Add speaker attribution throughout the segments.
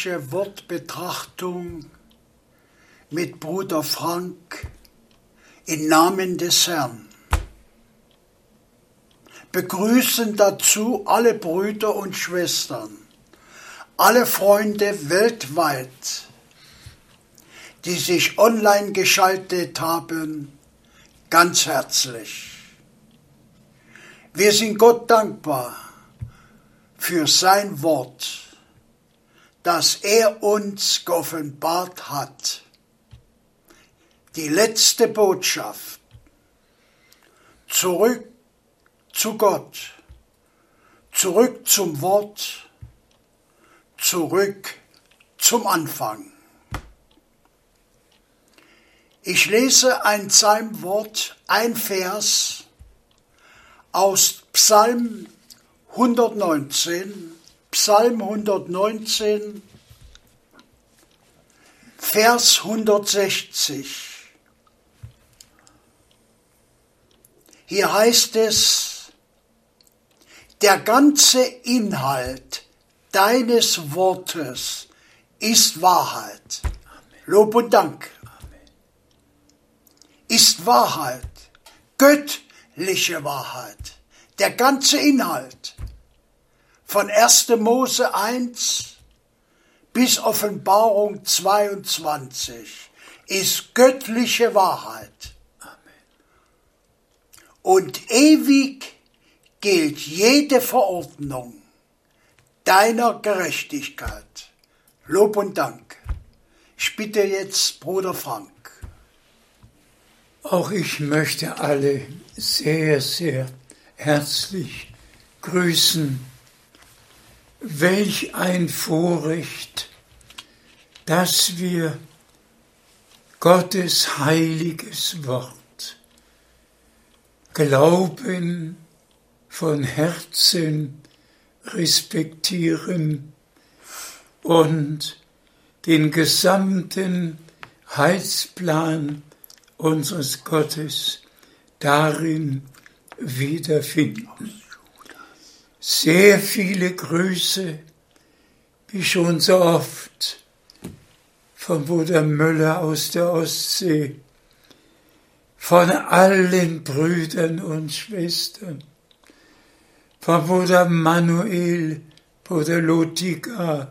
Speaker 1: biblische Wortbetrachtung mit Bruder Frank im Namen des Herrn. Begrüßen dazu alle Brüder und Schwestern, alle Freunde weltweit, die sich online geschaltet haben, ganz herzlich. Wir sind Gott dankbar für sein Wort, das er uns geoffenbart hat. Die letzte Botschaft. Zurück zu Gott, zurück zum Wort, zurück zum Anfang. Ich lese ein Psalmwort, ein Vers, aus Psalm 119, Psalm 119, Vers 160. Hier heißt es, der ganze Inhalt deines Wortes ist Wahrheit. Lob und Dank. Ist Wahrheit. Gött göttliche Wahrheit. Der ganze Inhalt von 1. Mose 1 bis Offenbarung 22 ist göttliche Wahrheit. Und ewig gilt jede Verordnung deiner Gerechtigkeit. Lob und Dank. Ich bitte jetzt Bruder Frank.
Speaker 2: Auch ich möchte alle sehr, sehr herzlich grüßen. Welch ein Vorrecht, dass wir Gottes heiliges Wort glauben, von Herzen respektieren und den gesamten Heilsplan unseres Gottes darin wiederfinden. Sehr viele Grüße, wie schon so oft, von Bruder Müller aus der Ostsee, von allen Brüdern und Schwestern, von Bruder Manuel, Bruder Lotika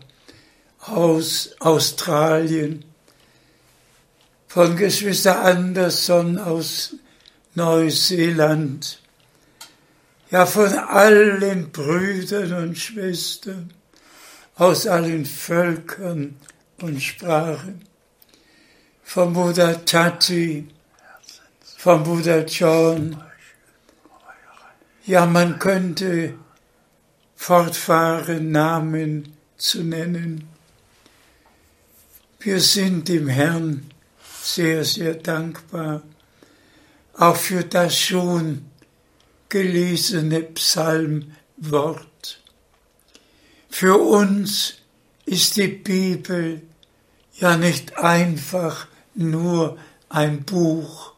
Speaker 2: aus Australien, von Geschwister Anderson aus Neuseeland, ja von allen Brüdern und Schwestern aus allen Völkern und Sprachen, vom Bruder Tati, vom Bruder John. Ja, man könnte fortfahren, Namen zu nennen. Wir sind dem Herrn sehr, sehr dankbar, auch für das schon gelesene Psalmwort. Für uns ist die Bibel ja nicht einfach nur ein Buch.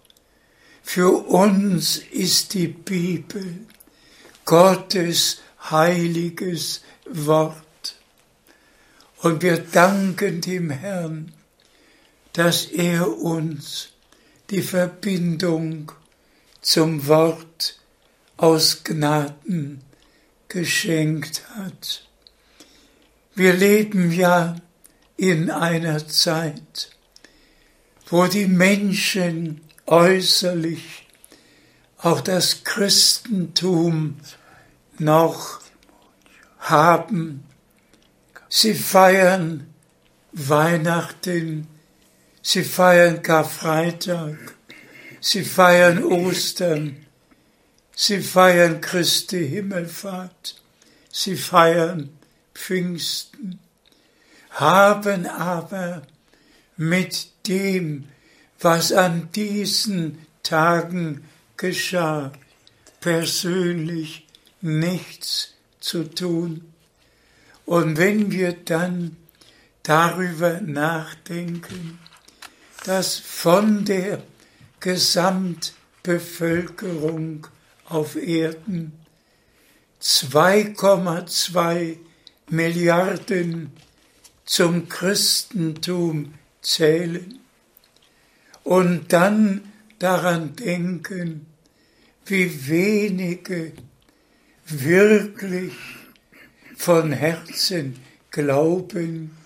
Speaker 2: Für uns ist die Bibel Gottes heiliges Wort. Und wir danken dem Herrn, dass er uns die Verbindung zum Wort aus Gnaden geschenkt hat. Wir leben ja in einer Zeit, wo die Menschen äußerlich auch das Christentum noch haben. Sie feiern Weihnachten Sie feiern Karfreitag, sie feiern Ostern, sie feiern Christi Himmelfahrt, sie feiern Pfingsten, haben aber mit dem, was an diesen Tagen geschah, persönlich nichts zu tun. Und wenn wir dann darüber nachdenken, dass von der Gesamtbevölkerung auf Erden. 2,2 Milliarden zum Christentum zählen. Und dann daran denken, wie wenige wirklich von Herzen glauben,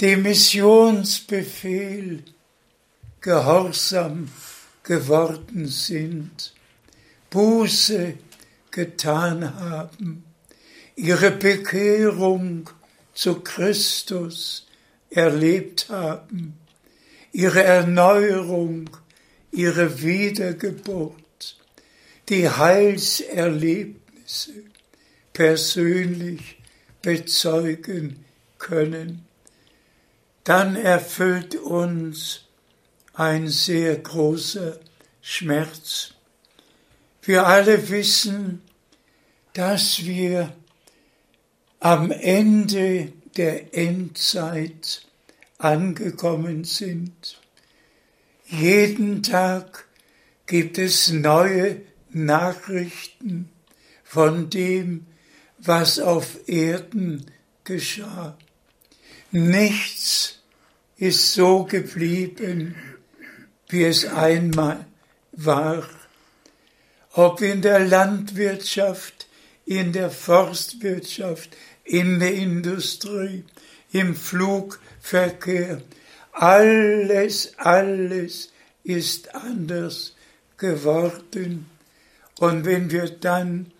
Speaker 2: dem Missionsbefehl gehorsam geworden sind, Buße getan haben, ihre Bekehrung zu Christus erlebt haben, ihre Erneuerung, ihre Wiedergeburt, die Heilserlebnisse persönlich bezeugen können, dann erfüllt uns ein sehr großer Schmerz. Wir alle wissen, dass wir am Ende der Endzeit angekommen sind. Jeden Tag gibt es neue Nachrichten von dem, was auf Erden geschah. Nichts ist so geblieben, wie es einmal war. Ob in der Landwirtschaft, in der Forstwirtschaft, in der Industrie, im Flugverkehr. Alles, alles ist anders geworden. Und wenn wir dann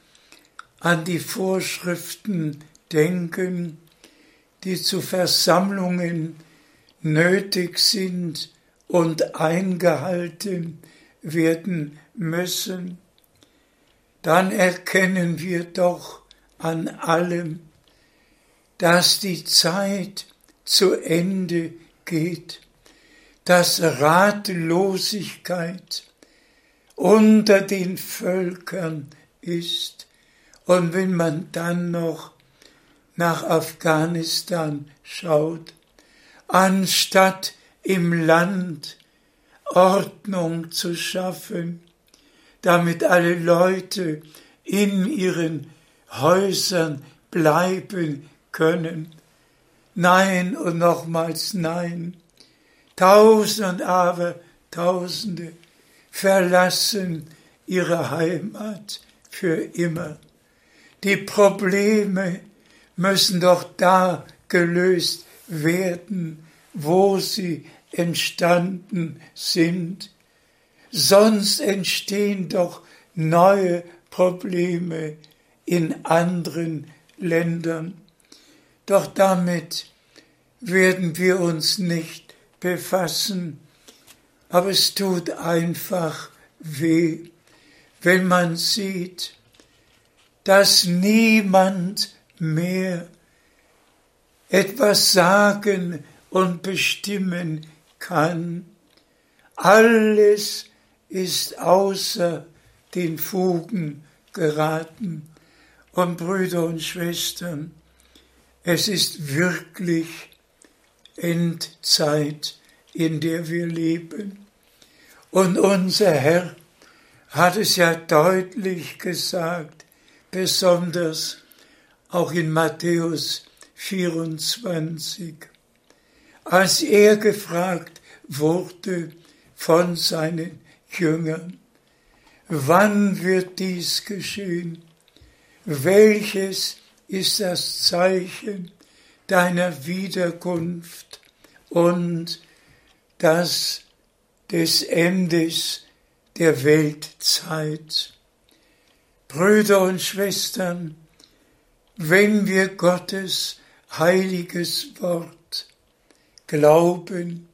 Speaker 2: an die Vorschriften denken, die zu Versammlungen nötig sind und eingehalten werden müssen, dann erkennen wir doch an allem, dass die Zeit zu Ende geht, dass Ratlosigkeit unter den Völkern ist. Und wenn man dann noch nach Afghanistan schaut, anstatt im Land Ordnung zu schaffen, damit alle Leute in ihren Häusern bleiben können. Nein und nochmals nein. Tausend aber Tausende verlassen ihre Heimat für immer. Die Probleme müssen doch da gelöst werden, wo sie entstanden sind sonst entstehen doch neue Probleme in anderen Ländern. Doch damit werden wir uns nicht befassen, aber es tut einfach weh, wenn man sieht, dass niemand mehr etwas sagen und bestimmen kann. Alles ist außer den Fugen geraten. Und Brüder und Schwestern, es ist wirklich Endzeit, in der wir leben. Und unser Herr hat es ja deutlich gesagt, besonders auch in Matthäus 24, als er gefragt wurde von seinen Jüngern. Wann wird dies geschehen? Welches ist das Zeichen deiner Wiederkunft und das des Endes der Weltzeit? Brüder und Schwestern, wenn wir Gottes heiliges Wort glauben,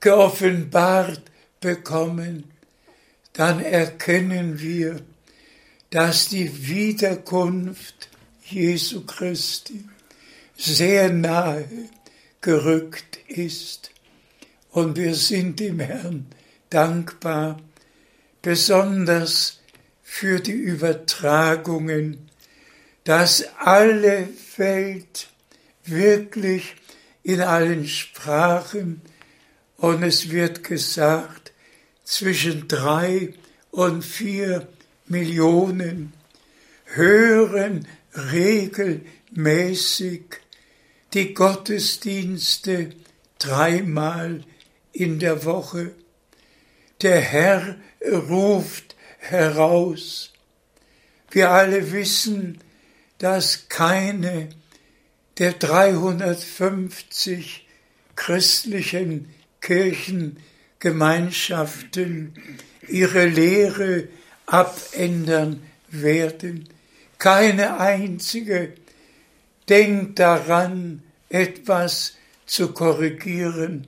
Speaker 2: geoffenbart bekommen, dann erkennen wir, dass die Wiederkunft Jesu Christi sehr nahe gerückt ist. Und wir sind dem Herrn dankbar, besonders für die Übertragungen, dass alle Welt wirklich in allen Sprachen und es wird gesagt, zwischen drei und vier Millionen hören regelmäßig die Gottesdienste dreimal in der Woche. Der Herr ruft heraus. Wir alle wissen, dass keine der 350 christlichen Kirchengemeinschaften ihre Lehre abändern werden. Keine einzige denkt daran, etwas zu korrigieren.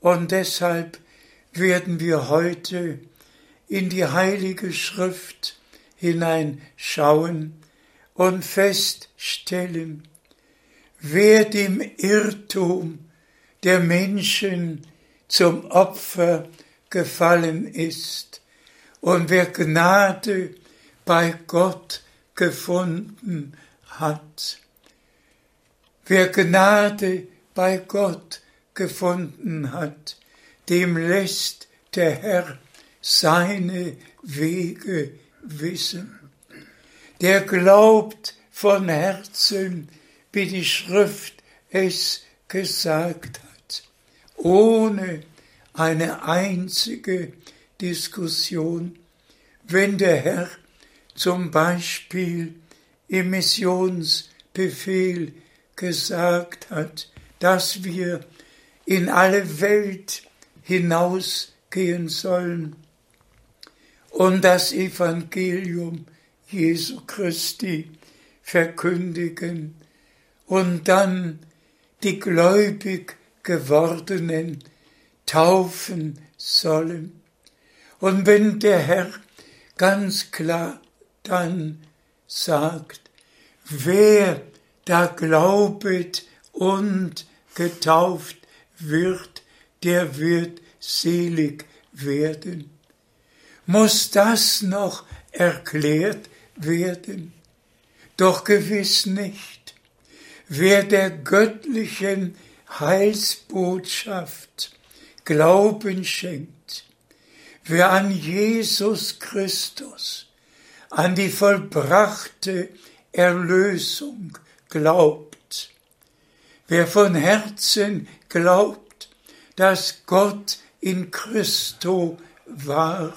Speaker 2: Und deshalb werden wir heute in die Heilige Schrift hineinschauen und feststellen, wer dem Irrtum der Menschen zum Opfer gefallen ist und wer Gnade bei Gott gefunden hat. Wer Gnade bei Gott gefunden hat, dem lässt der Herr seine Wege wissen. Der glaubt von Herzen, wie die Schrift es gesagt hat, ohne eine einzige Diskussion, wenn der Herr zum Beispiel im Missionsbefehl gesagt hat, dass wir in alle Welt hinausgehen sollen und das Evangelium Jesu Christi verkündigen und dann die gläubig gewordenen taufen sollen. Und wenn der Herr ganz klar dann sagt, wer da glaubet und getauft wird, der wird selig werden. Muss das noch erklärt werden? Doch gewiss nicht. Wer der göttlichen Heilsbotschaft Glauben schenkt, wer an Jesus Christus, an die vollbrachte Erlösung glaubt, wer von Herzen glaubt, dass Gott in Christo war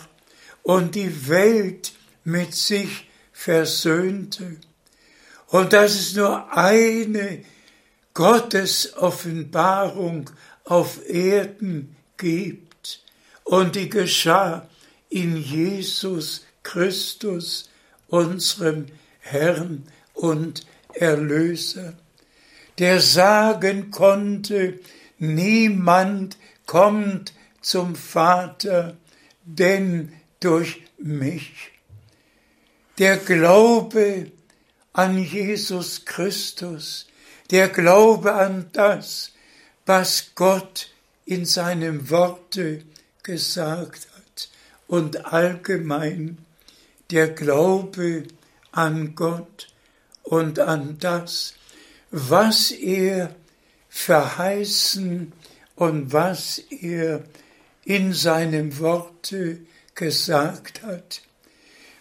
Speaker 2: und die Welt mit sich versöhnte und dass es nur eine Gottes Offenbarung auf Erden gibt und die geschah in Jesus Christus, unserem Herrn und Erlöser, der sagen konnte, niemand kommt zum Vater, denn durch mich. Der Glaube an Jesus Christus, der Glaube an das, was Gott in seinem Worte gesagt hat und allgemein der Glaube an Gott und an das, was er verheißen und was er in seinem Worte gesagt hat.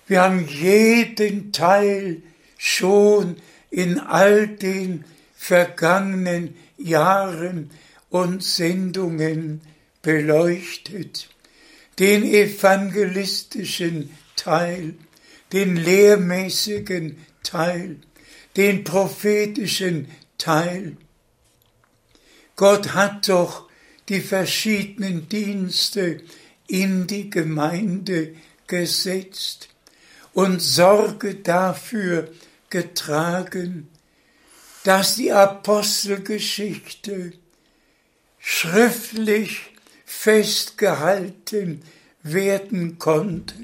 Speaker 2: Wir haben jeden Teil schon in all den vergangenen Jahren und Sendungen beleuchtet. Den evangelistischen Teil, den lehrmäßigen Teil, den prophetischen Teil. Gott hat doch die verschiedenen Dienste in die Gemeinde gesetzt und Sorge dafür getragen, dass die Apostelgeschichte schriftlich festgehalten werden konnte,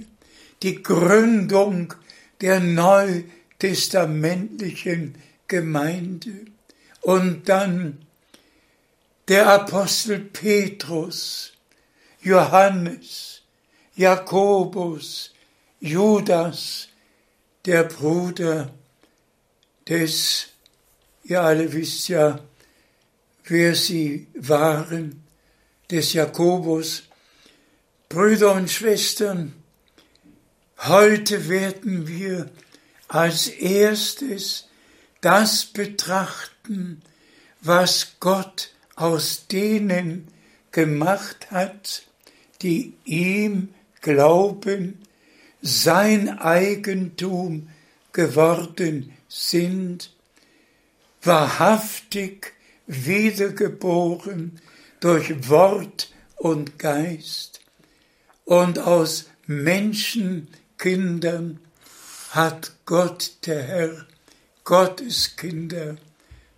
Speaker 2: die Gründung der neutestamentlichen Gemeinde. Und dann der Apostel Petrus, Johannes, Jakobus, Judas, der Bruder des, ihr alle wisst ja, wer sie waren, des Jakobus. Brüder und Schwestern, heute werden wir als erstes das betrachten, was Gott aus denen gemacht hat, die ihm glauben, sein Eigentum geworden sind, wahrhaftig wiedergeboren durch Wort und Geist und aus Menschenkindern hat Gott der Herr Gottes Kinder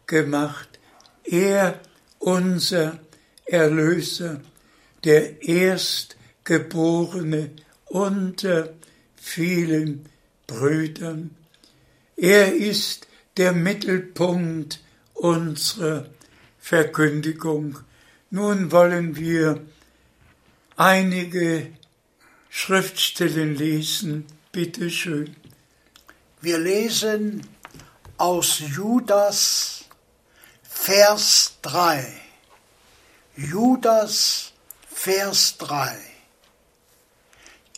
Speaker 2: gemacht. Er, unser Erlöser, der Erstgeborene unter vielen Brüdern. Er ist der Mittelpunkt unserer Verkündigung. Nun wollen wir einige Schriftstellen lesen. Bitte schön.
Speaker 1: Wir lesen aus Judas Vers 3. Judas Vers 3.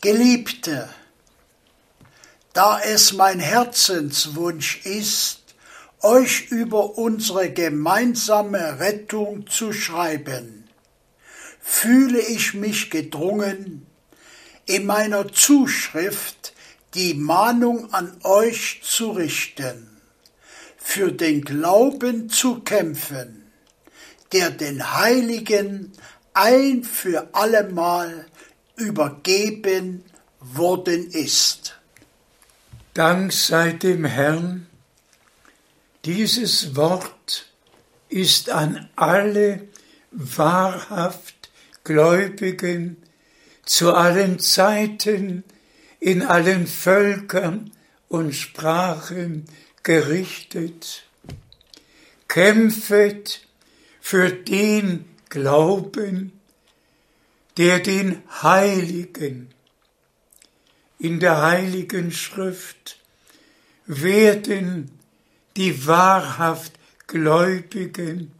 Speaker 1: Geliebte, da es mein Herzenswunsch ist, euch über unsere gemeinsame Rettung zu schreiben, fühle ich mich gedrungen, in meiner Zuschrift die Mahnung an euch zu richten, für den Glauben zu kämpfen, der den Heiligen ein für allemal übergeben worden ist.
Speaker 2: Dank sei dem Herrn, dieses Wort ist an alle wahrhaft Gläubigen zu allen Zeiten, in allen Völkern und Sprachen gerichtet. Kämpfet für den Glauben, der den Heiligen in der Heiligen Schrift werden die wahrhaft Gläubigen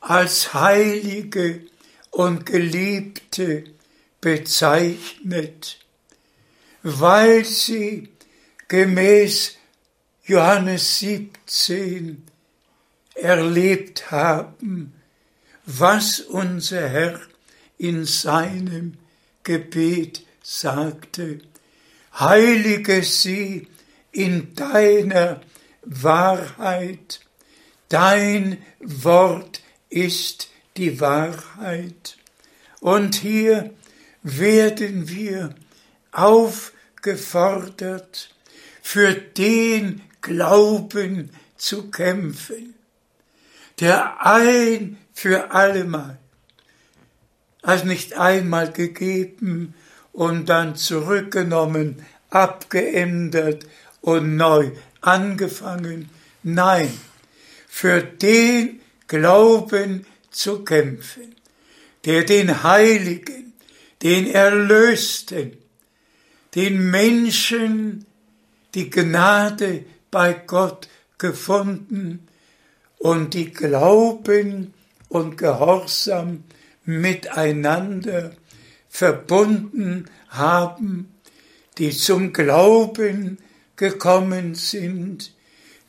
Speaker 2: als Heilige und Geliebte bezeichnet, weil sie gemäß Johannes 17 erlebt haben, was unser Herr in seinem Gebet sagte. Heilige sie in deiner Wahrheit. Dein Wort ist die Wahrheit. Und hier werden wir aufgefordert, für den Glauben zu kämpfen, der ein für allemal, als nicht einmal gegeben und dann zurückgenommen, abgeändert und neu angefangen. Nein, für den Glauben zu kämpfen, der den Heiligen, den Erlösten, den Menschen die Gnade bei Gott gefunden und die Glauben und Gehorsam miteinander verbunden haben, die zum Glauben gekommen sind,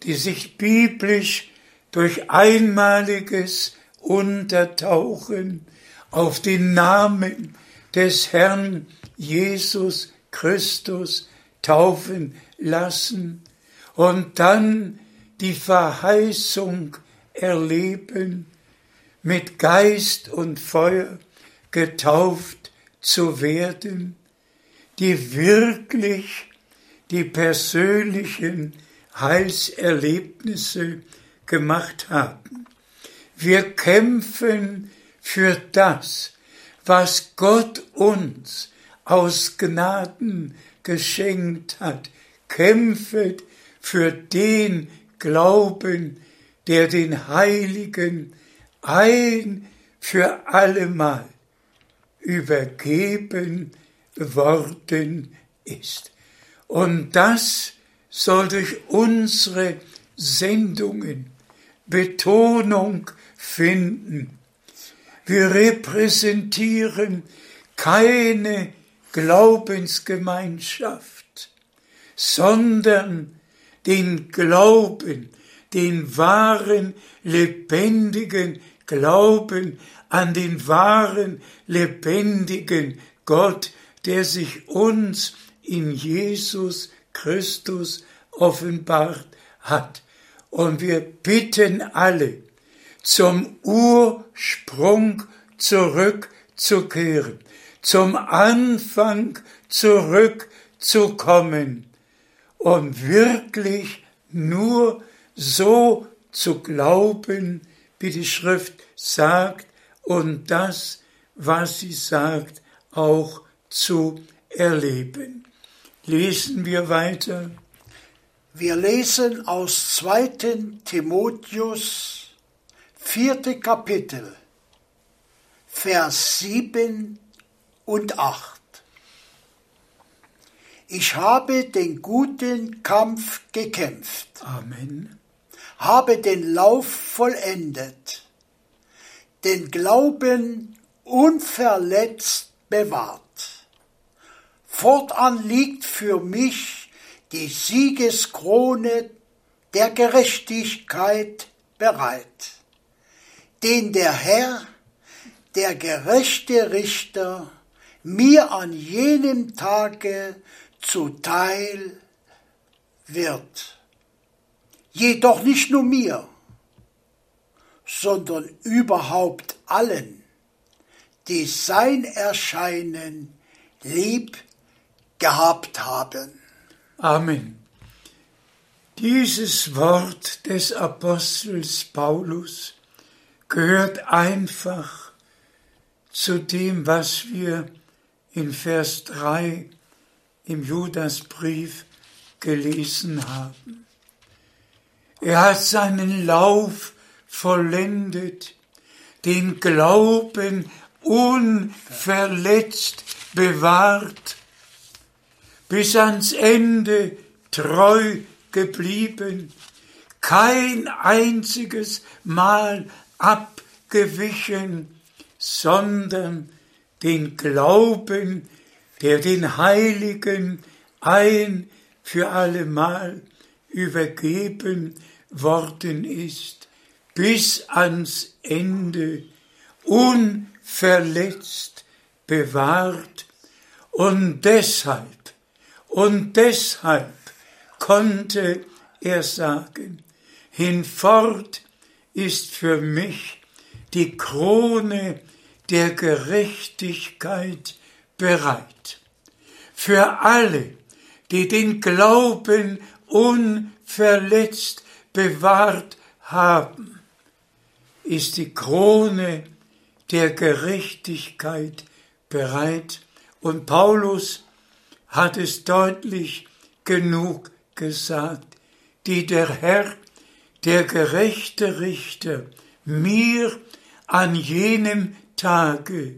Speaker 2: die sich biblisch durch einmaliges Untertauchen auf den Namen des Herrn Jesus Christus taufen lassen und dann die Verheißung erleben, mit Geist und Feuer getauft zu werden, die wirklich die persönlichen Heilserlebnisse gemacht haben. Wir kämpfen für das, was Gott uns aus Gnaden geschenkt hat. Kämpfet für den Glauben, der den Heiligen ein für allemal übergeben worden ist. Und das soll durch unsere Sendungen Betonung finden. Wir repräsentieren keine Glaubensgemeinschaft, sondern den Glauben, den wahren, lebendigen Glauben an den wahren, lebendigen Gott, der sich uns in Jesus Christus offenbart hat. Und wir bitten alle, zum Ursprung zurückzukehren, zum Anfang zurückzukommen und wirklich nur so zu glauben, wie die Schrift sagt und das, was sie sagt, auch zu erleben. Lesen wir weiter.
Speaker 1: Wir lesen aus 2. Timotheus, vierte Kapitel, Vers 7 und 8. Ich habe den guten Kampf gekämpft.
Speaker 2: Amen.
Speaker 1: Habe den Lauf vollendet. Den Glauben unverletzt bewahrt. Fortan liegt für mich die Siegeskrone der Gerechtigkeit bereit, den der Herr, der gerechte Richter, mir an jenem Tage zuteil wird. Jedoch nicht nur mir, sondern überhaupt allen, die sein Erscheinen lieb gehabt haben.
Speaker 2: Amen. Dieses Wort des Apostels Paulus gehört einfach zu dem, was wir in Vers 3 im Judasbrief gelesen haben. Er hat seinen Lauf vollendet, den Glauben unverletzt bewahrt, bis ans Ende treu geblieben, kein einziges Mal abgewichen, sondern den Glauben der den Heiligen ein für allemal übergeben worden ist, bis ans Ende unverletzt bewahrt und deshalb, und deshalb konnte er sagen, hinfort ist für mich die Krone der Gerechtigkeit bereit. Für alle, die den Glauben unverletzt bewahrt haben, ist die Krone der Gerechtigkeit bereit. Und Paulus hat es deutlich genug gesagt, die der Herr, der gerechte Richter, mir an jenem Tage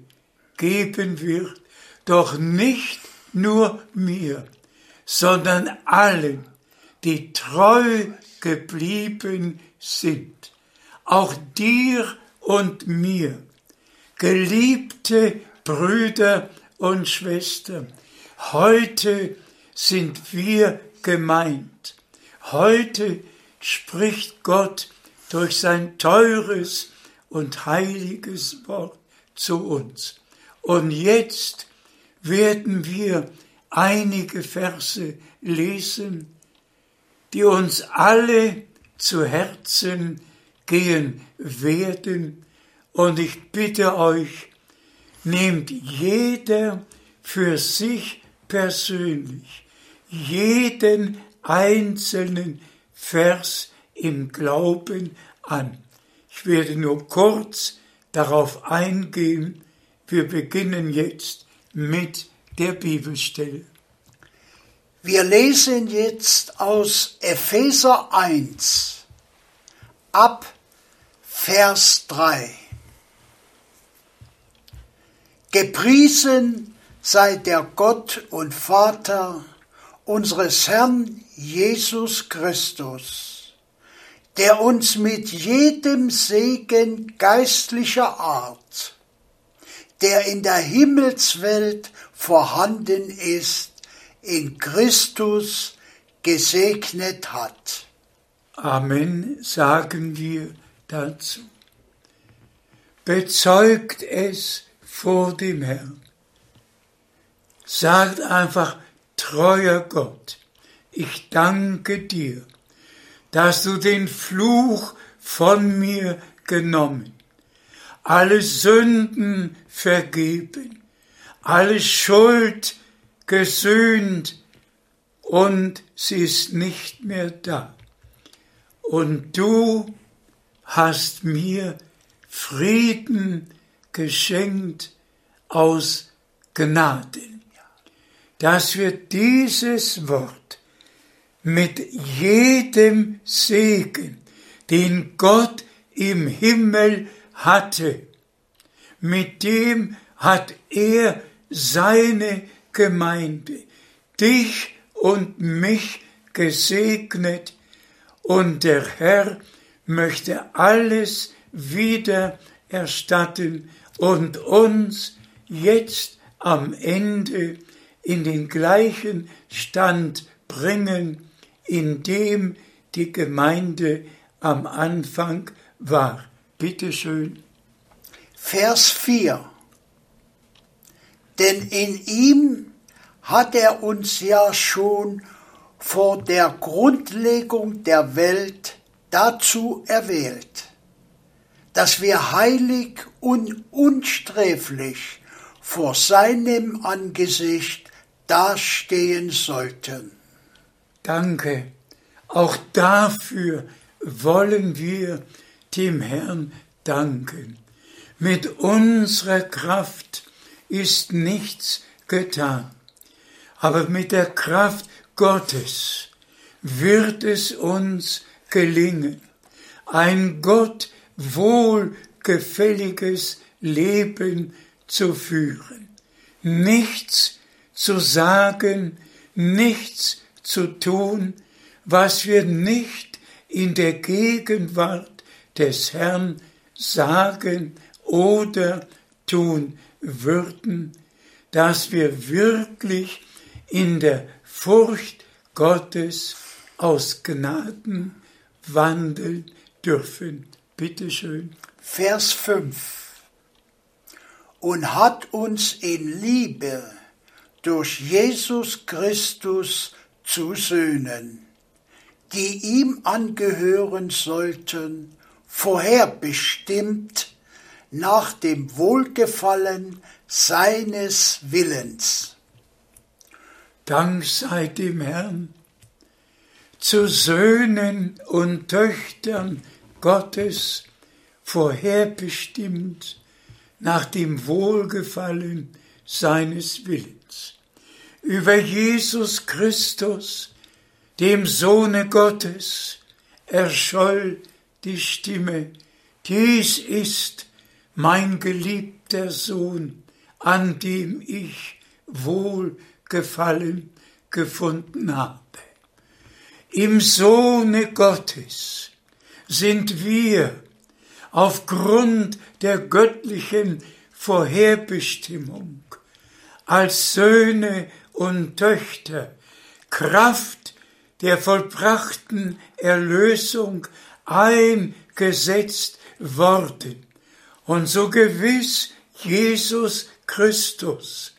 Speaker 2: geben wird, doch nicht nur mir, sondern allen, die treu geblieben sind, auch dir und mir, geliebte Brüder und Schwestern, heute sind wir gemeint. Heute spricht Gott durch sein teures und heiliges Wort zu uns. Und jetzt werden wir einige Verse lesen, die uns alle zu Herzen gehen werden. Und ich bitte euch, nehmt jeder für sich persönlich jeden einzelnen Vers im Glauben an. Ich werde nur kurz darauf eingehen. Wir beginnen jetzt mit der Bibelstelle.
Speaker 1: Wir lesen jetzt aus Epheser 1 ab Vers 3. Gepriesen sei der Gott und Vater unseres Herrn Jesus Christus, der uns mit jedem Segen geistlicher Art der in der Himmelswelt vorhanden ist, in Christus gesegnet hat.
Speaker 2: Amen sagen wir dazu. Bezeugt es vor dem Herrn. Sagt einfach, treuer Gott, ich danke dir, dass du den Fluch von mir genommen, alle Sünden vergeben, alle Schuld gesühnt und sie ist nicht mehr da. Und du hast mir Frieden geschenkt aus Gnaden, dass wir dieses Wort mit jedem Segen, den Gott im Himmel hatte, mit dem hat er seine Gemeinde, dich und mich gesegnet, und der Herr möchte alles wieder erstatten und uns jetzt am Ende in den gleichen Stand bringen, in dem die Gemeinde am Anfang war. Bitte schön.
Speaker 1: Vers 4. Denn in ihm hat er uns ja schon vor der Grundlegung der Welt dazu erwählt, dass wir heilig und unsträflich vor seinem Angesicht dastehen sollten.
Speaker 2: Danke. Auch dafür wollen wir dem Herrn danken. Mit unserer Kraft ist nichts getan, aber mit der Kraft Gottes wird es uns gelingen, ein Gott wohlgefälliges Leben zu führen, nichts zu sagen, nichts zu tun, was wir nicht in der Gegenwart des Herrn sagen oder tun würden, dass wir wirklich in der Furcht Gottes aus Gnaden wandeln dürfen. Bitte schön.
Speaker 1: Vers 5 und hat uns in Liebe durch Jesus Christus zu Söhnen, die ihm angehören sollten, vorherbestimmt nach dem Wohlgefallen seines Willens.
Speaker 2: Dank sei dem Herrn, zu Söhnen und Töchtern Gottes vorherbestimmt nach dem Wohlgefallen seines Willens. Über Jesus Christus, dem Sohne Gottes, erscholl die Stimme, dies ist mein geliebter Sohn, an dem ich Wohlgefallen gefunden habe. Im Sohne Gottes sind wir aufgrund der göttlichen Vorherbestimmung als Söhne und Töchter Kraft der vollbrachten Erlösung eingesetzt worden. Und so gewiss Jesus Christus,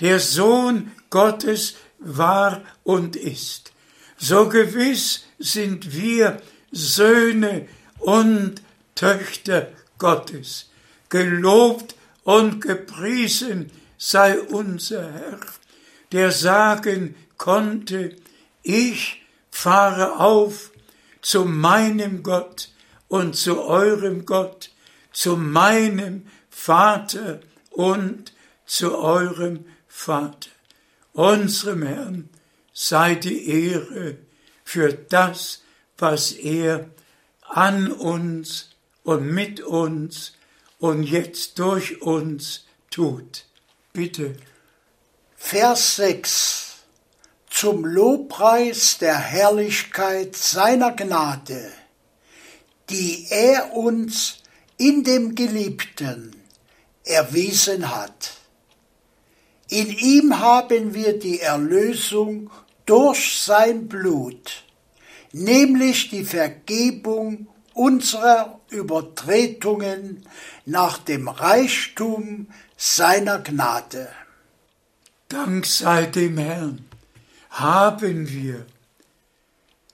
Speaker 2: der Sohn Gottes war und ist, so gewiss sind wir Söhne und Töchter Gottes. Gelobt und gepriesen sei unser Herr, der sagen konnte, ich fahre auf zu meinem Gott und zu eurem Gott, zu meinem Vater und zu eurem Vater. Unserem Herrn sei die Ehre für das, was er an uns und mit uns und jetzt durch uns tut. Bitte.
Speaker 1: Vers 6 Zum Lobpreis der Herrlichkeit seiner Gnade, die er uns in dem Geliebten erwiesen hat. In ihm haben wir die Erlösung durch sein Blut, nämlich die Vergebung unserer Übertretungen nach dem Reichtum seiner Gnade.
Speaker 2: Dank sei dem Herrn, haben wir,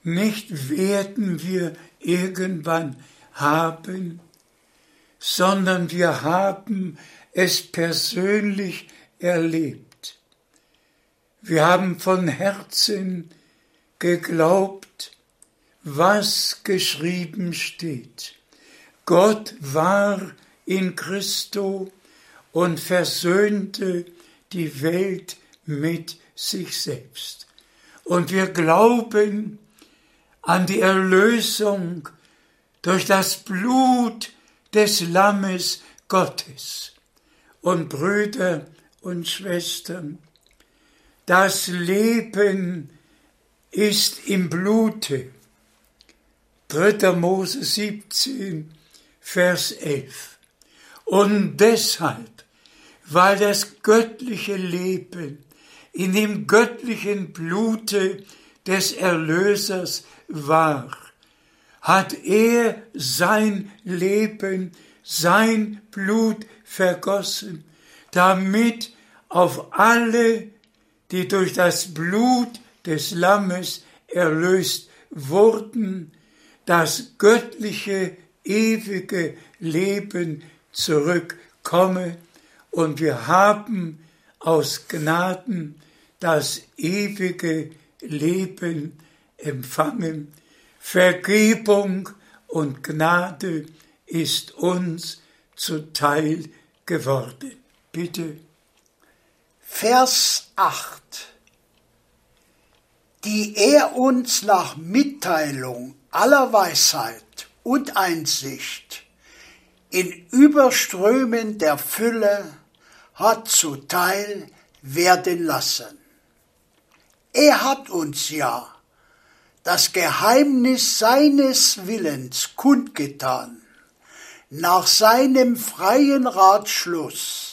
Speaker 2: nicht werden wir irgendwann haben, sondern wir haben es persönlich erlebt. Wir haben von Herzen geglaubt, was geschrieben steht. Gott war in Christo und versöhnte die Welt mit sich selbst. Und wir glauben an die Erlösung durch das Blut des Lammes Gottes. Und Brüder und Schwestern, das Leben ist im Blute. 3. Mose 17, Vers 11. Und deshalb, weil das göttliche Leben in dem göttlichen Blute des Erlösers war, hat er sein Leben, sein Blut vergossen, damit auf alle, die durch das Blut des Lammes erlöst wurden, das göttliche, ewige Leben zurückkomme und wir haben aus Gnaden das ewige Leben empfangen. Vergebung und Gnade ist uns zuteil geworden. Bitte.
Speaker 1: Vers 8 Die er uns nach Mitteilung aller Weisheit und Einsicht in Überströmen der Fülle hat zuteil werden lassen. Er hat uns ja das Geheimnis seines Willens kundgetan, nach seinem freien Ratschluss,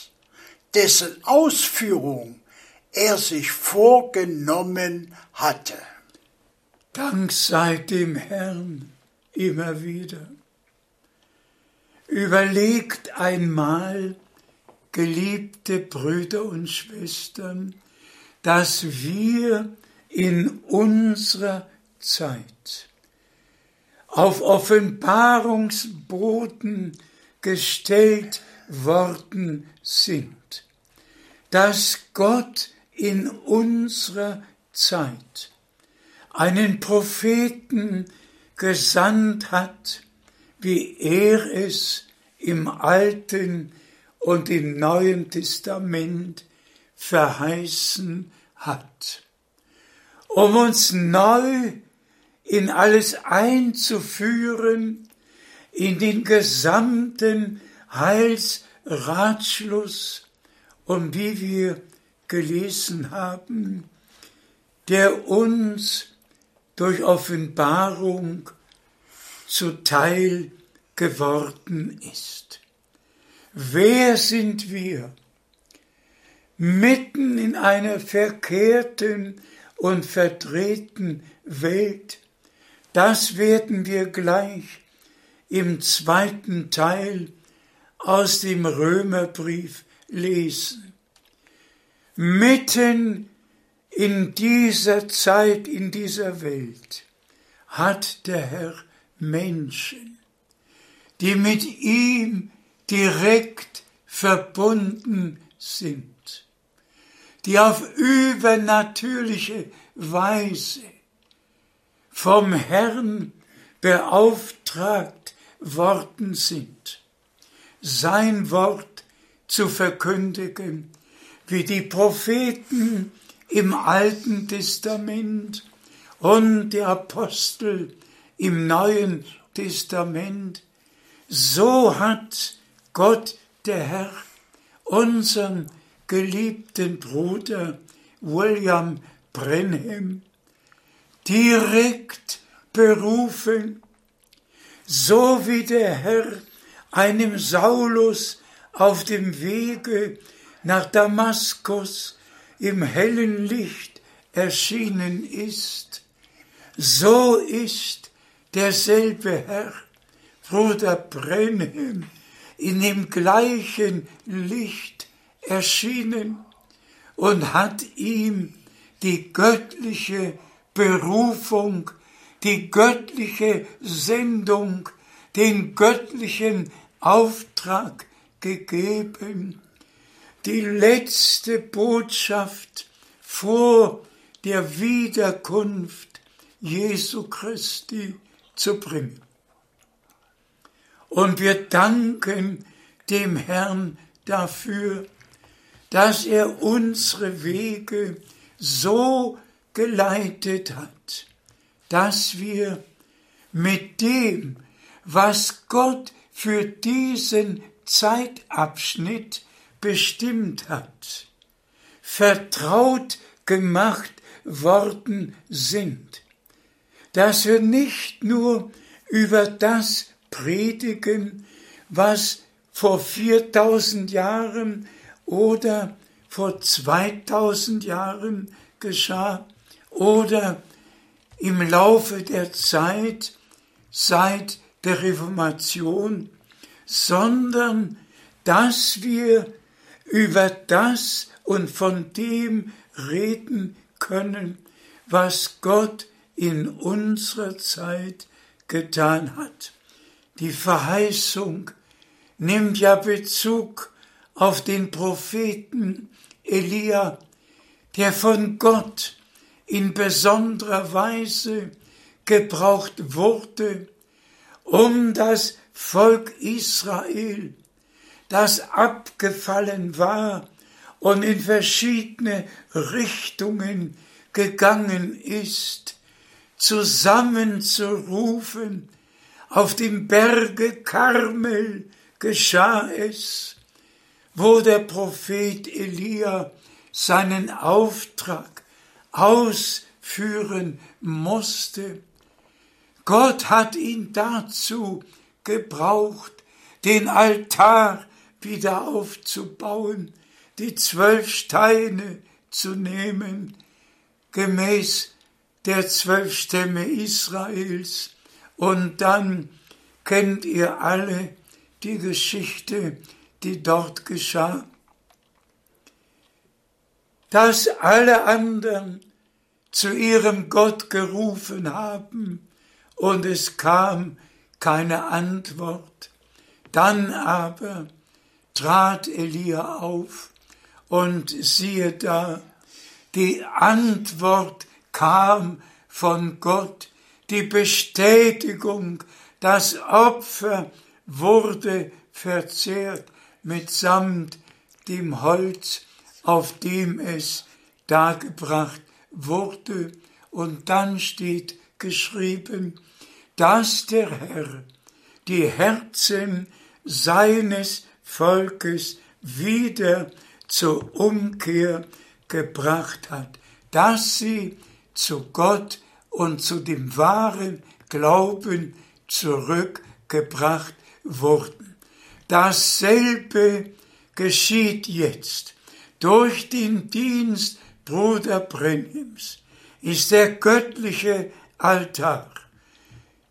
Speaker 1: dessen Ausführung er sich vorgenommen hatte.
Speaker 2: Dank sei dem Herrn immer wieder. Überlegt einmal, geliebte Brüder und Schwestern, dass wir in unserer Zeit auf Offenbarungsboden gestellt worden sind, dass Gott in unserer Zeit einen Propheten gesandt hat, wie er es im Alten und im Neuen Testament verheißen hat, um uns neu in alles einzuführen, in den gesamten Heilsratschluss und wie wir gelesen haben, der uns durch Offenbarung zuteil geworden ist. Wer sind wir? Mitten in einer verkehrten und verdrehten Welt das werden wir gleich im zweiten Teil aus dem Römerbrief lesen. Mitten in dieser Zeit, in dieser Welt hat der Herr Menschen, die mit ihm direkt verbunden sind, die auf übernatürliche Weise vom Herrn beauftragt worden sind, sein Wort zu verkündigen, wie die Propheten im Alten Testament und die Apostel im Neuen Testament, so hat Gott der Herr unseren geliebten Bruder William Brenham direkt berufen, so wie der Herr einem Saulus auf dem Wege nach Damaskus im hellen Licht erschienen ist, so ist derselbe Herr, Bruder Brenhem, in dem gleichen Licht erschienen und hat ihm die göttliche Berufung, die göttliche Sendung, den göttlichen Auftrag gegeben, die letzte Botschaft vor der Wiederkunft Jesu Christi zu bringen. Und wir danken dem Herrn dafür, dass er unsere Wege so geleitet hat, dass wir mit dem, was Gott für diesen Zeitabschnitt bestimmt hat, vertraut gemacht worden sind, dass wir nicht nur über das predigen, was vor 4000 Jahren oder vor 2000 Jahren geschah oder im Laufe der Zeit seit der Reformation, sondern dass wir über das und von dem reden können, was Gott in unserer Zeit getan hat. Die Verheißung nimmt ja Bezug auf den Propheten Elia, der von Gott in besonderer Weise gebraucht wurde, um das Volk Israel, das abgefallen war und in verschiedene Richtungen gegangen ist, zusammenzurufen. Auf dem Berge Karmel geschah es, wo der Prophet Elia seinen Auftrag ausführen musste. Gott hat ihn dazu gebraucht, den Altar wieder aufzubauen, die zwölf Steine zu nehmen, gemäß der zwölf Stämme Israels. Und dann kennt ihr alle die Geschichte, die dort geschah. Dass alle anderen zu ihrem Gott gerufen haben und es kam keine Antwort. Dann aber trat Elia auf und siehe da, die Antwort kam von Gott, die Bestätigung, das Opfer wurde verzehrt mitsamt dem Holz, auf dem es dargebracht wurde. Und dann steht geschrieben, dass der Herr die Herzen seines Volkes wieder zur Umkehr gebracht hat, dass sie zu Gott und zu dem wahren Glauben zurückgebracht wurden. Dasselbe geschieht jetzt. Durch den Dienst Bruder Brenhims ist der göttliche Altar,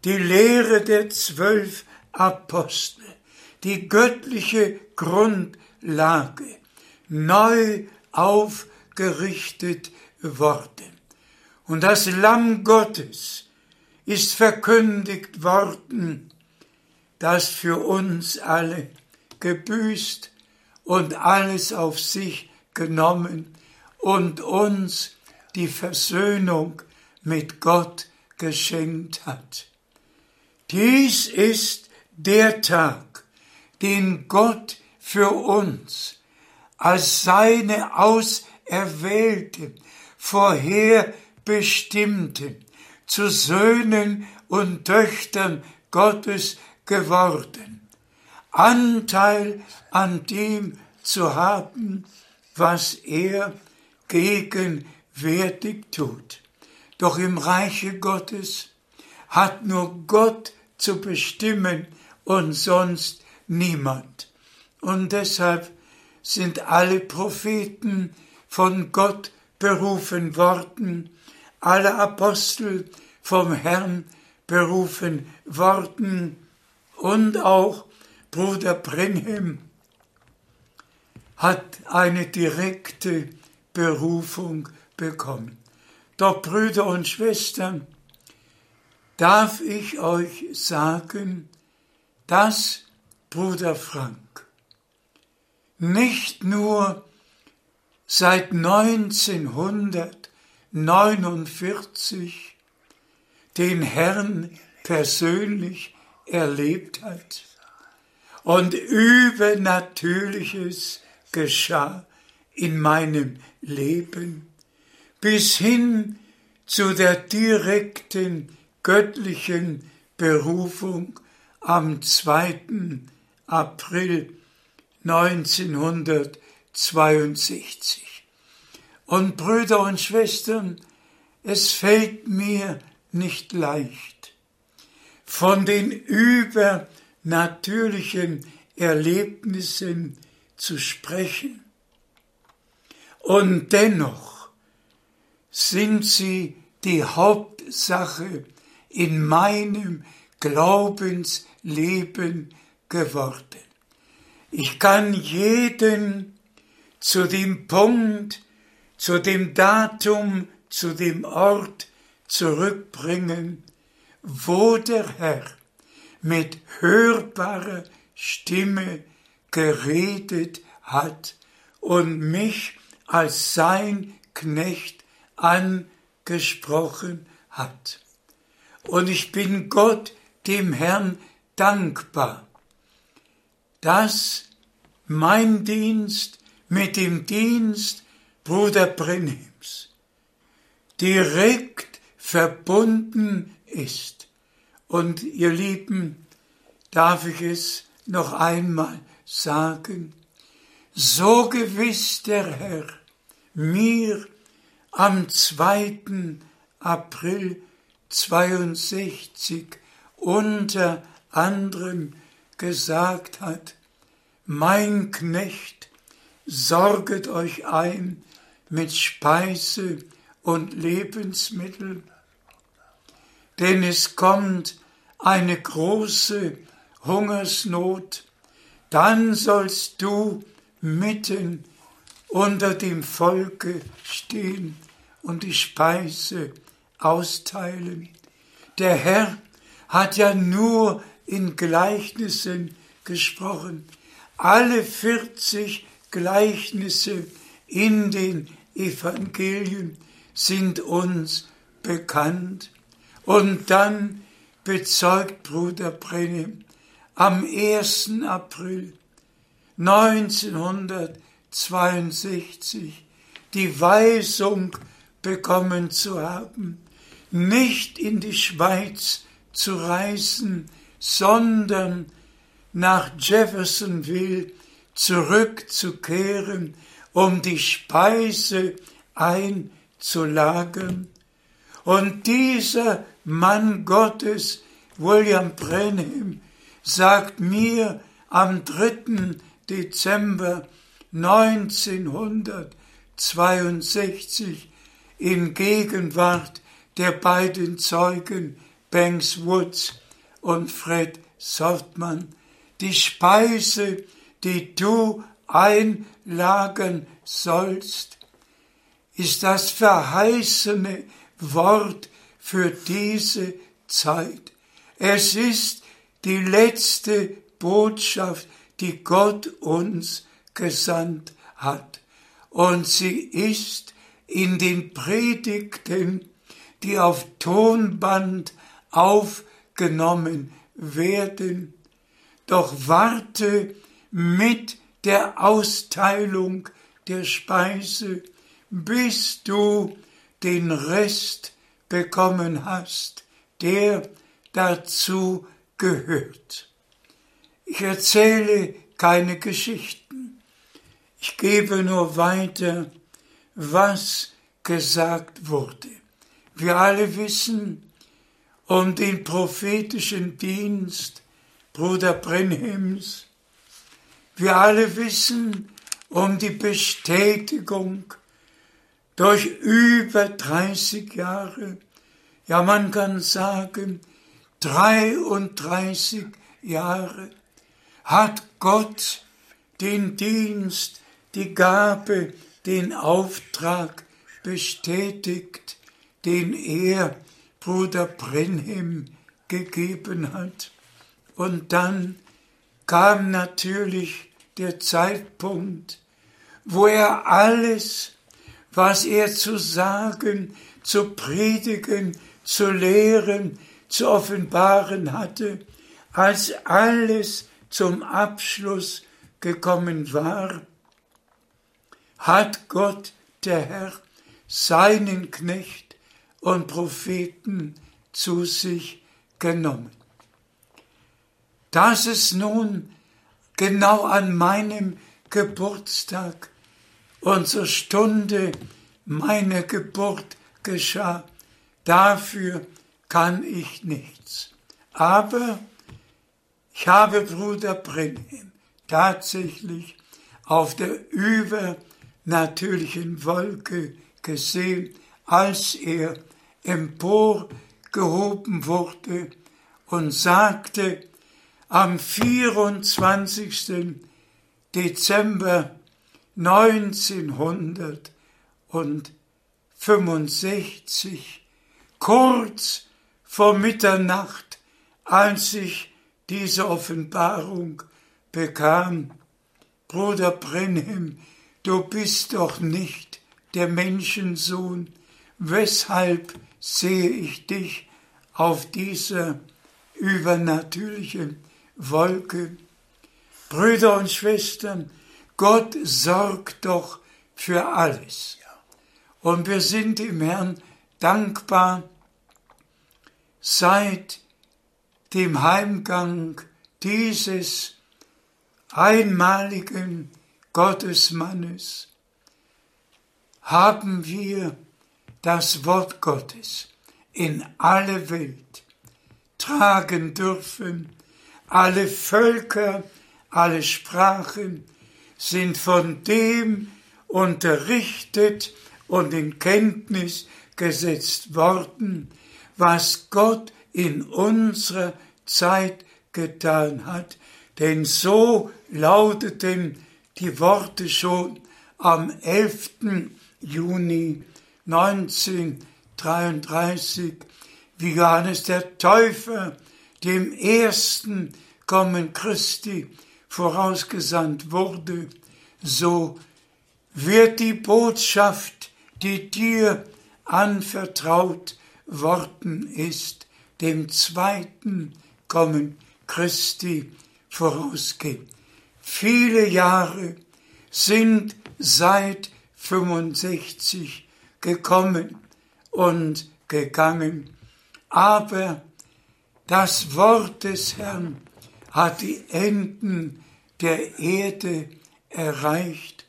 Speaker 2: die Lehre der zwölf Apostel, die göttliche Grundlage neu aufgerichtet worden. Und das Lamm Gottes ist verkündigt worden, das für uns alle gebüßt und alles auf sich genommen und uns die Versöhnung mit Gott geschenkt hat. Dies ist der Tag, den Gott für uns als seine auserwählten, vorherbestimmten, zu Söhnen und Töchtern Gottes geworden, Anteil an dem zu haben, was er gegenwärtig tut. Doch im Reiche Gottes hat nur Gott zu bestimmen und sonst niemand. Und deshalb sind alle Propheten von Gott berufen worden, alle Apostel vom Herrn berufen worden und auch Bruder Brenhem hat eine direkte Berufung bekommen. Doch Brüder und Schwestern, darf ich euch sagen, dass Bruder Frank nicht nur seit 1949 den Herrn persönlich erlebt hat und Übernatürliches geschah in meinem Leben bis hin zu der direkten göttlichen Berufung am 2. April 1962. Und Brüder und Schwestern, es fällt mir nicht leicht, von den übernatürlichen Erlebnissen zu sprechen. Und dennoch sind sie die Hauptsache in meinem Glaubensleben geworden. Ich kann jeden zu dem Punkt, zu dem Datum, zu dem Ort zurückbringen, wo der Herr mit hörbarer Stimme geredet hat und mich als sein Knecht angesprochen hat. Und ich bin Gott, dem Herrn, dankbar, dass mein Dienst mit dem Dienst Bruder Brenhims direkt verbunden ist. Und ihr Lieben, darf ich es noch einmal sagen, so gewiss der Herr mir am 2. April 62 unter anderem gesagt hat, mein Knecht, sorget euch ein mit Speise und Lebensmitteln, denn es kommt eine große Hungersnot, dann sollst du mitten unter dem Volke stehen und die Speise austeilen. Der Herr hat ja nur in Gleichnissen gesprochen. Alle 40 Gleichnisse in den Evangelien sind uns bekannt. Und dann bezeugt Bruder Brennim am 1. April 1962 die Weisung bekommen zu haben, nicht in die Schweiz zu reisen, sondern nach Jeffersonville zurückzukehren, um die Speise einzulagern. Und dieser Mann Gottes, William Brenham, sagt mir am 3. Dezember 1962 in Gegenwart der beiden Zeugen Banks Woods und Fred Softman, die Speise, die du einlagern sollst, ist das verheißene Wort für diese Zeit. Es ist die letzte Botschaft, die Gott uns gesandt hat. Und sie ist in den Predigten, die auf Tonband aufgenommen werden. Doch warte mit der Austeilung der Speise, bis du den Rest bekommen hast, der dazu gehört. Ich erzähle keine Geschichten. Ich gebe nur weiter, was gesagt wurde. Wir alle wissen um den prophetischen Dienst Bruder Brenhems. Wir alle wissen um die Bestätigung durch über 30 Jahre, ja man kann sagen 33 Jahre, hat Gott den Dienst, die Gabe, den Auftrag bestätigt, den er Bruder Brenhem gegeben hat. Und dann kam natürlich der Zeitpunkt, wo er alles, was er zu sagen, zu predigen, zu lehren, zu offenbaren hatte, als alles zum Abschluss gekommen war, hat Gott, der Herr, seinen Knecht und Propheten zu sich genommen. Dass es nun genau an meinem Geburtstag und zur Stunde meiner Geburt geschah, dafür kann ich nichts. Aber ich habe Bruder Brenhem tatsächlich auf der übernatürlichen Wolke gesehen, als er emporgehoben wurde und sagte, am 24. Dezember 1965, kurz vor Mitternacht, als ich diese Offenbarung bekam, Bruder Brenhem, du bist doch nicht der Menschensohn, weshalb sehe ich dich auf dieser übernatürlichen Wolke. Brüder und Schwestern, Gott sorgt doch für alles. Und wir sind dem Herrn dankbar seit dem Heimgang dieses einmaligen Gottesmannes haben wir das Wort Gottes in alle Welt tragen dürfen. Alle Völker, alle Sprachen sind von dem unterrichtet und in Kenntnis gesetzt worden, was Gott in unserer Zeit getan hat. Denn so lauteten die Worte schon am 11. Juni 1933 wie Johannes der Täufer dem ersten Kommen Christi vorausgesandt wurde, so wird die Botschaft, die dir anvertraut worden ist, dem zweiten Kommen Christi vorausgehen. Viele Jahre sind seit 65 gekommen und gegangen aber das Wort des Herrn hat die Enden der Erde erreicht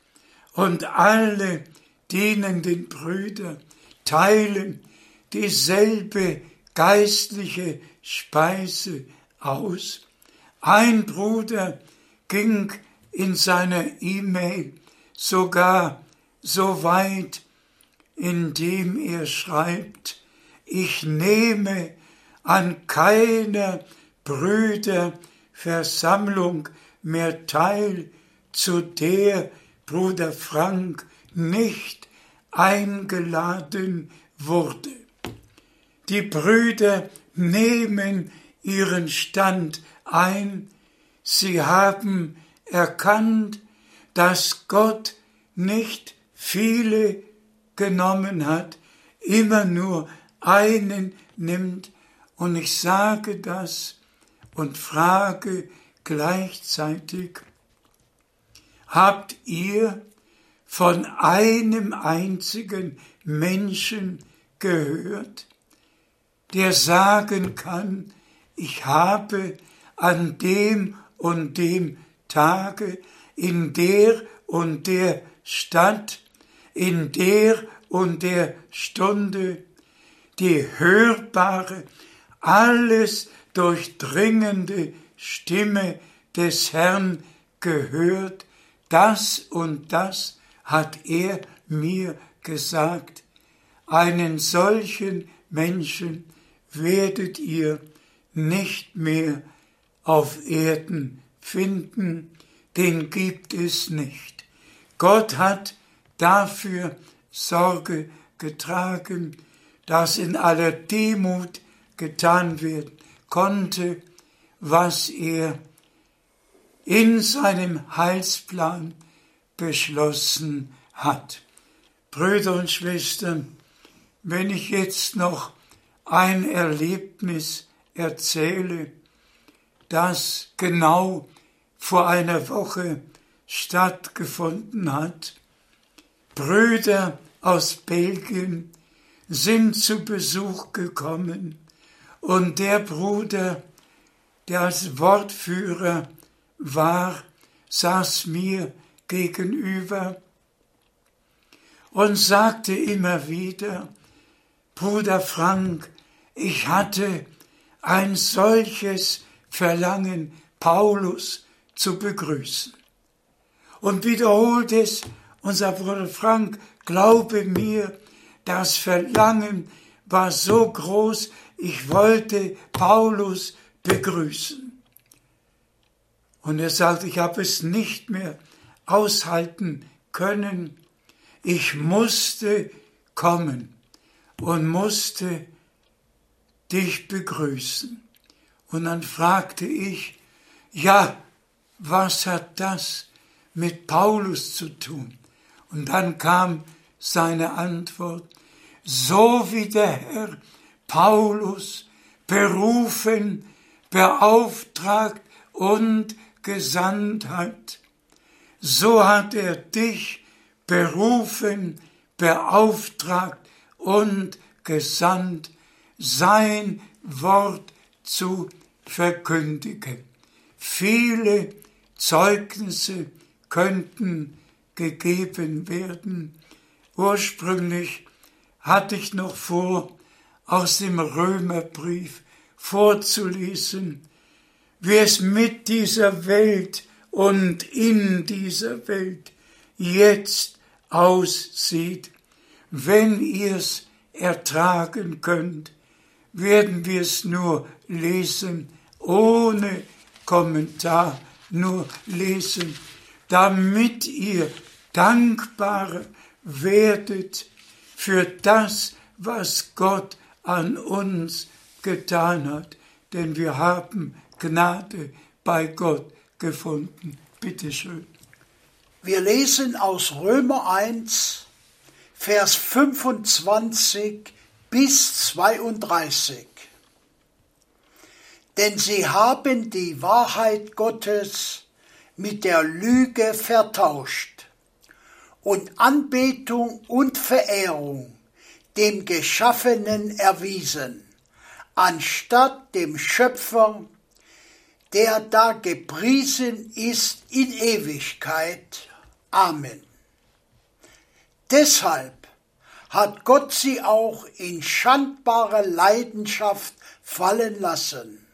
Speaker 2: und alle dienenden Brüder teilen dieselbe geistliche Speise aus. Ein Bruder ging in seiner E-Mail sogar so weit, indem er schreibt, ich nehme an keiner Brüderversammlung mehr teil, zu der Bruder Frank nicht eingeladen wurde. Die Brüder nehmen ihren Stand ein, sie haben erkannt, dass Gott nicht viele genommen hat, immer nur einen nimmt. Und ich sage das und frage gleichzeitig, habt ihr von einem einzigen Menschen gehört, der sagen kann, ich habe an dem und dem Tage in der und der Stadt, in der und der Stunde die hörbare, alles durchdringende Stimme des Herrn gehört, das und das hat er mir gesagt, einen solchen Menschen werdet ihr nicht mehr auf Erden finden, den gibt es nicht. Gott hat dafür Sorge getragen, dass in aller Demut getan werden konnte, was er in seinem Heilsplan beschlossen hat. Brüder und Schwestern, wenn ich jetzt noch ein Erlebnis erzähle, das genau vor einer Woche stattgefunden hat. Brüder aus Belgien sind zu Besuch gekommen und der Bruder, der als Wortführer war, saß mir gegenüber und sagte immer wieder, Bruder Frank, ich hatte ein solches Verlangen, Paulus zu begrüßen. Und wiederholt es unser Bruder Frank, glaube mir, das Verlangen war so groß, ich wollte Paulus begrüßen. Und er sagt, ich habe es nicht mehr aushalten können. Ich musste kommen und musste dich begrüßen. Und dann fragte ich, ja, was hat das mit Paulus zu tun? Und dann kam seine Antwort, so wie der Herr Paulus berufen, beauftragt und gesandt hat, so hat er dich berufen, beauftragt und gesandt, sein Wort zu verkündigen. Viele Zeugnisse könnten gegeben werden. Ursprünglich hatte ich noch vor, aus dem Römerbrief vorzulesen, wie es mit dieser Welt und in dieser Welt jetzt aussieht. Wenn ihr es ertragen könnt, werden wir es nur lesen, ohne Kommentar, nur lesen, damit ihr dankbar werdet für das, was Gott an uns getan hat, denn wir haben Gnade bei Gott gefunden. Bitte schön.
Speaker 1: Wir lesen aus Römer 1, Vers 25 bis 32. Denn sie haben die Wahrheit Gottes mit der Lüge vertauscht und Anbetung und Verehrung dem Geschaffenen erwiesen, anstatt dem Schöpfer, der da gepriesen ist in Ewigkeit. Amen. Deshalb hat Gott sie auch in schandbare Leidenschaft fallen lassen.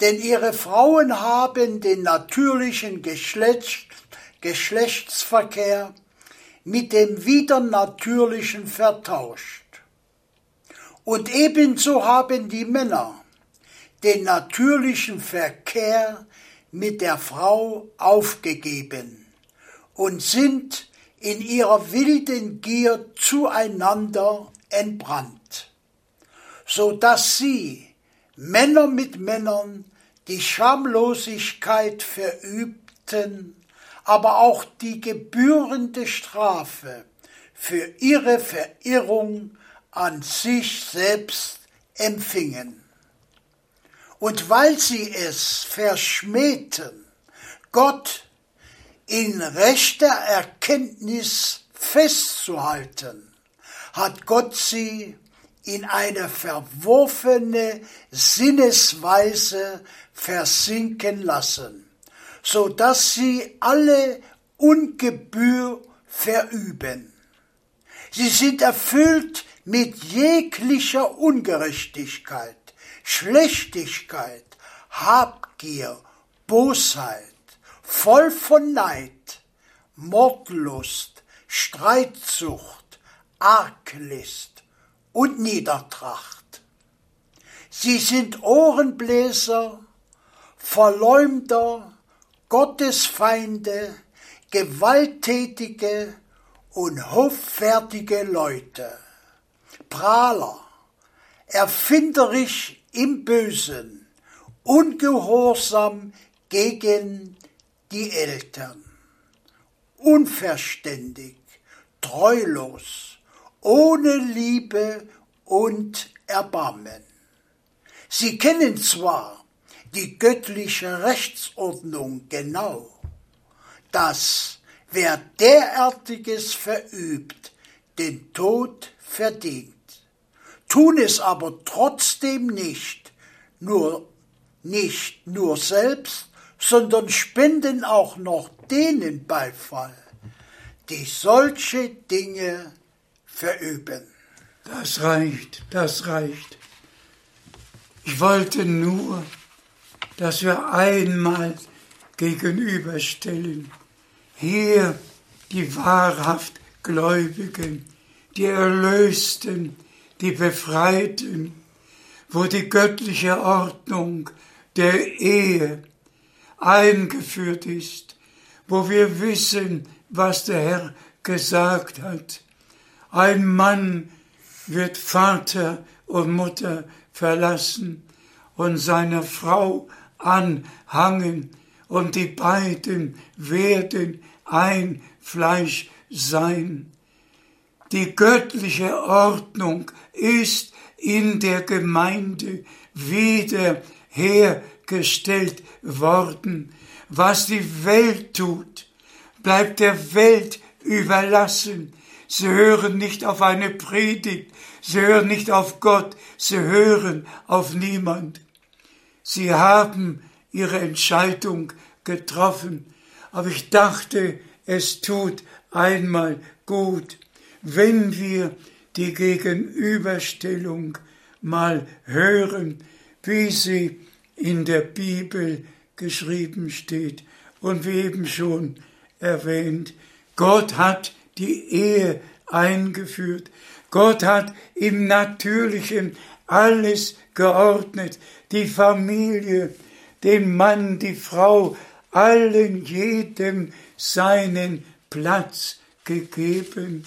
Speaker 1: Denn ihre Frauen haben den natürlichen Geschlecht, Geschlechtsverkehr mit dem widernatürlichen vertauscht. Und ebenso haben die Männer den natürlichen Verkehr mit der Frau aufgegeben und sind in ihrer wilden Gier zueinander entbrannt, so dass sie Männer mit Männern die Schamlosigkeit verübten, aber auch die gebührende Strafe für ihre Verirrung an sich selbst empfingen. Und weil sie es verschmähten, Gott in rechter Erkenntnis festzuhalten, hat Gott sie in eine verworfene Sinnesweise versinken lassen, so dass sie alle Ungebühr verüben. Sie sind erfüllt mit jeglicher Ungerechtigkeit, Schlechtigkeit, Habgier, Bosheit, voll von Neid, Mordlust, Streitsucht, Arglist und Niedertracht. Sie sind Ohrenbläser, Verleumder, Gottesfeinde, gewalttätige und hoffärtige Leute, Prahler, erfinderisch im Bösen, ungehorsam gegen die Eltern, unverständig, treulos, ohne Liebe und Erbarmen. Sie kennen zwar die göttliche Rechtsordnung genau, dass wer derartiges verübt, den Tod verdient, tun es aber trotzdem nicht, nur nicht nur selbst, sondern spenden auch noch denen Beifall, die solche Dinge verüben.
Speaker 2: Das reicht, das reicht. Ich wollte nur, dass wir einmal gegenüberstellen. Hier die wahrhaft Gläubigen, die Erlösten, die Befreiten, wo die göttliche Ordnung der Ehe eingeführt ist, wo wir wissen, was der Herr gesagt hat. Ein Mann wird Vater und Mutter verlassen und seiner Frau anhangen, und die beiden werden ein Fleisch sein. Die göttliche Ordnung ist in der Gemeinde wieder hergestellt worden. Was die Welt tut, bleibt der Welt überlassen. Sie hören nicht auf eine Predigt, sie hören nicht auf Gott, sie hören auf niemand. Sie haben ihre Entscheidung getroffen, aber ich dachte, es tut einmal gut, wenn wir die Gegenüberstellung mal hören, wie sie in der Bibel geschrieben steht. Und wie eben schon erwähnt, Gott hat die Ehe eingeführt. Gott hat im Natürlichen alles geordnet. Die Familie, den Mann, die Frau, allen jedem seinen Platz gegeben.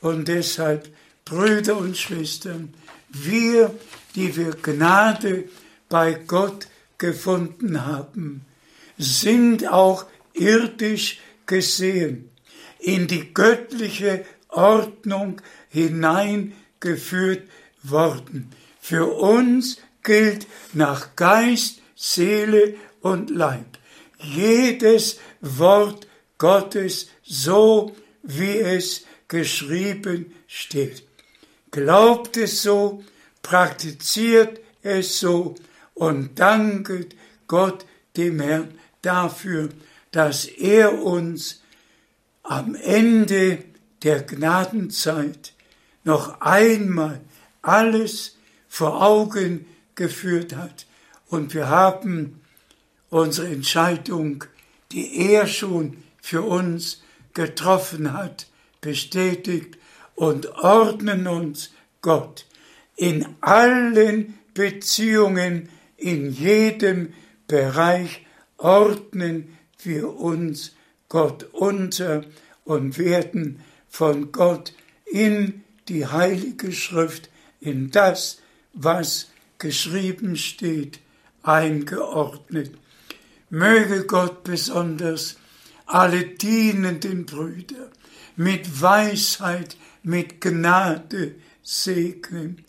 Speaker 2: Und deshalb, Brüder und Schwestern, wir, die wir Gnade bei Gott gefunden haben, sind auch irdisch gesehen in die göttliche Ordnung hineingeführt worden. Für uns gilt nach Geist, Seele und Leib jedes Wort Gottes so, wie es geschrieben steht. Glaubt es so, praktiziert es so und danket Gott dem Herrn dafür, dass er uns am Ende der Gnadenzeit noch einmal alles vor Augen geführt hat. Und wir haben unsere Entscheidung, die er schon für uns getroffen hat, bestätigt und ordnen uns Gott in allen Beziehungen, in jedem Bereich ordnen wir uns Gott unter und werden von Gott in die Heilige Schrift, in das, was geschrieben steht, eingeordnet. Möge Gott besonders alle dienenden Brüder mit Weisheit, mit Gnade segnen,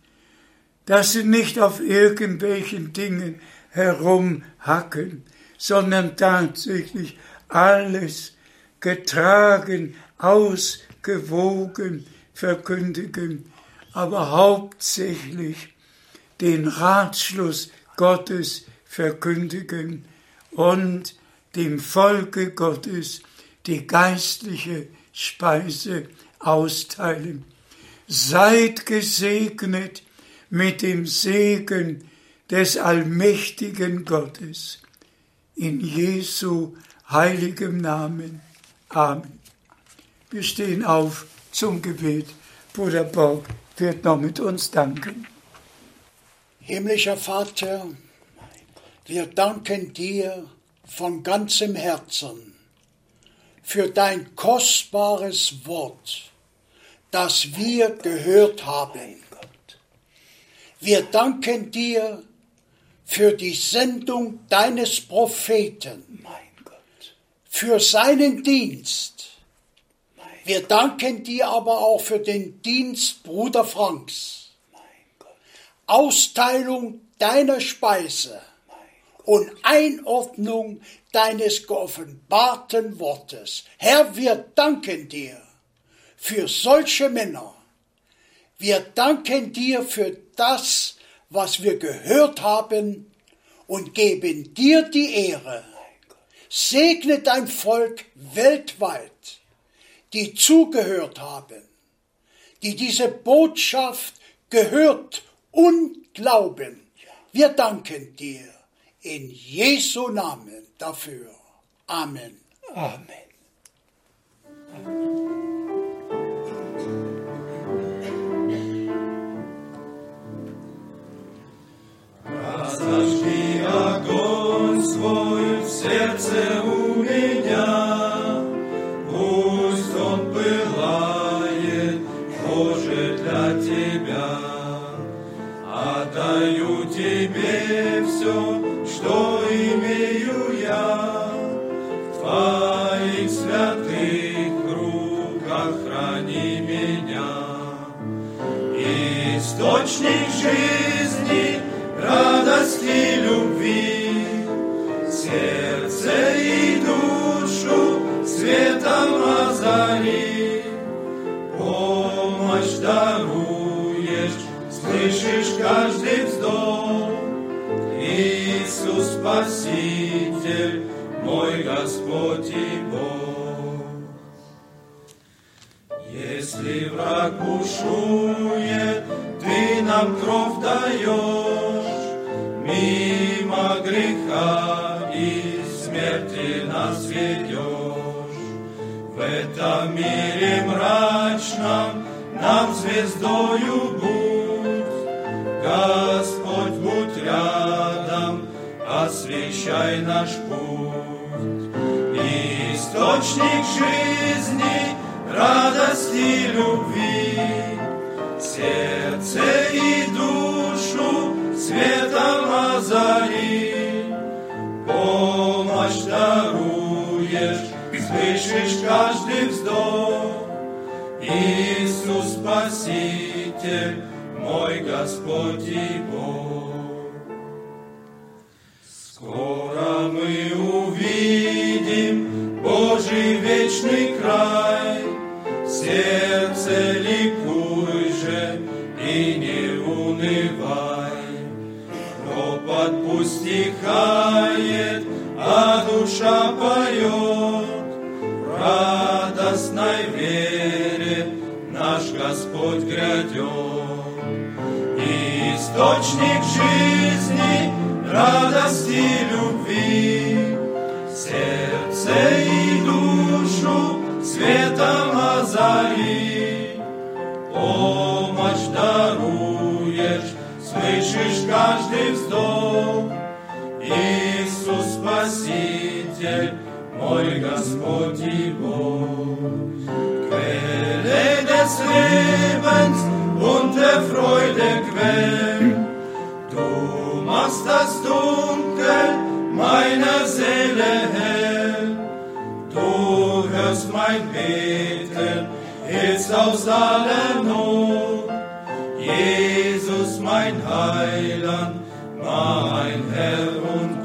Speaker 2: dass sie nicht auf irgendwelchen Dingen herumhacken, sondern tatsächlich alles getragen, ausgewogen verkündigen, aber hauptsächlich den Ratschluss Gottes verkündigen und dem Volke Gottes die geistliche Speise austeilen. Seid gesegnet mit dem Segen des allmächtigen Gottes. In Jesu heiligem Namen. Amen. Wir stehen auf zum Gebet. Bruder Borg wird noch mit uns danken.
Speaker 1: Himmlischer Vater, wir danken dir von ganzem Herzen für dein kostbares Wort, das wir gehört haben. Wir danken dir für die Sendung deines Propheten, für seinen Dienst. Wir danken dir aber auch für den Dienst Bruder Franks. Austeilung deiner Speise und Einordnung deines geoffenbarten Wortes. Herr, wir danken dir für solche Männer. Wir danken dir für das, was wir gehört haben und geben dir die Ehre. Segne dein Volk weltweit, die zugehört haben, die diese Botschaft gehört und glauben. Wir danken dir in Jesu Namen dafür. Amen.
Speaker 2: Amen.
Speaker 3: Разожги огонь свой в сердце у меня, Все, что имею я, в Твоих святых руках храни меня. Источник жизни, радости, Спаситель, мой Господь и Бог. Если враг бушует, ты нам кровь даешь, мимо греха и смерти нас ведешь. В этом мире мрачном нам звездою будь, Господь, освещай наш путь. Источник жизни, радости, любви, сердце и душу светом озари. Помощь даруешь, слышишь каждый вздох. Иисус Спаситель, мой Господь и Бог. Скоро мы увидим Божий вечный край, сердце ликуй же и не унывай. Ропот пусть стихает, а душа поет, радостной вере наш Господь грядет. Источник жизни, радости, любви, сердце и душу светом озари. Помощь даруешь, слышишь каждый вздох. Иисус Спаситель, мой Господь и Bog. Quelle des Lebens und der Freude Quell, machst das Dunkel meiner Seele hell. Du hörst mein Beten, hilfst aus aller Not. Jesus, mein Heiland, mein Herr und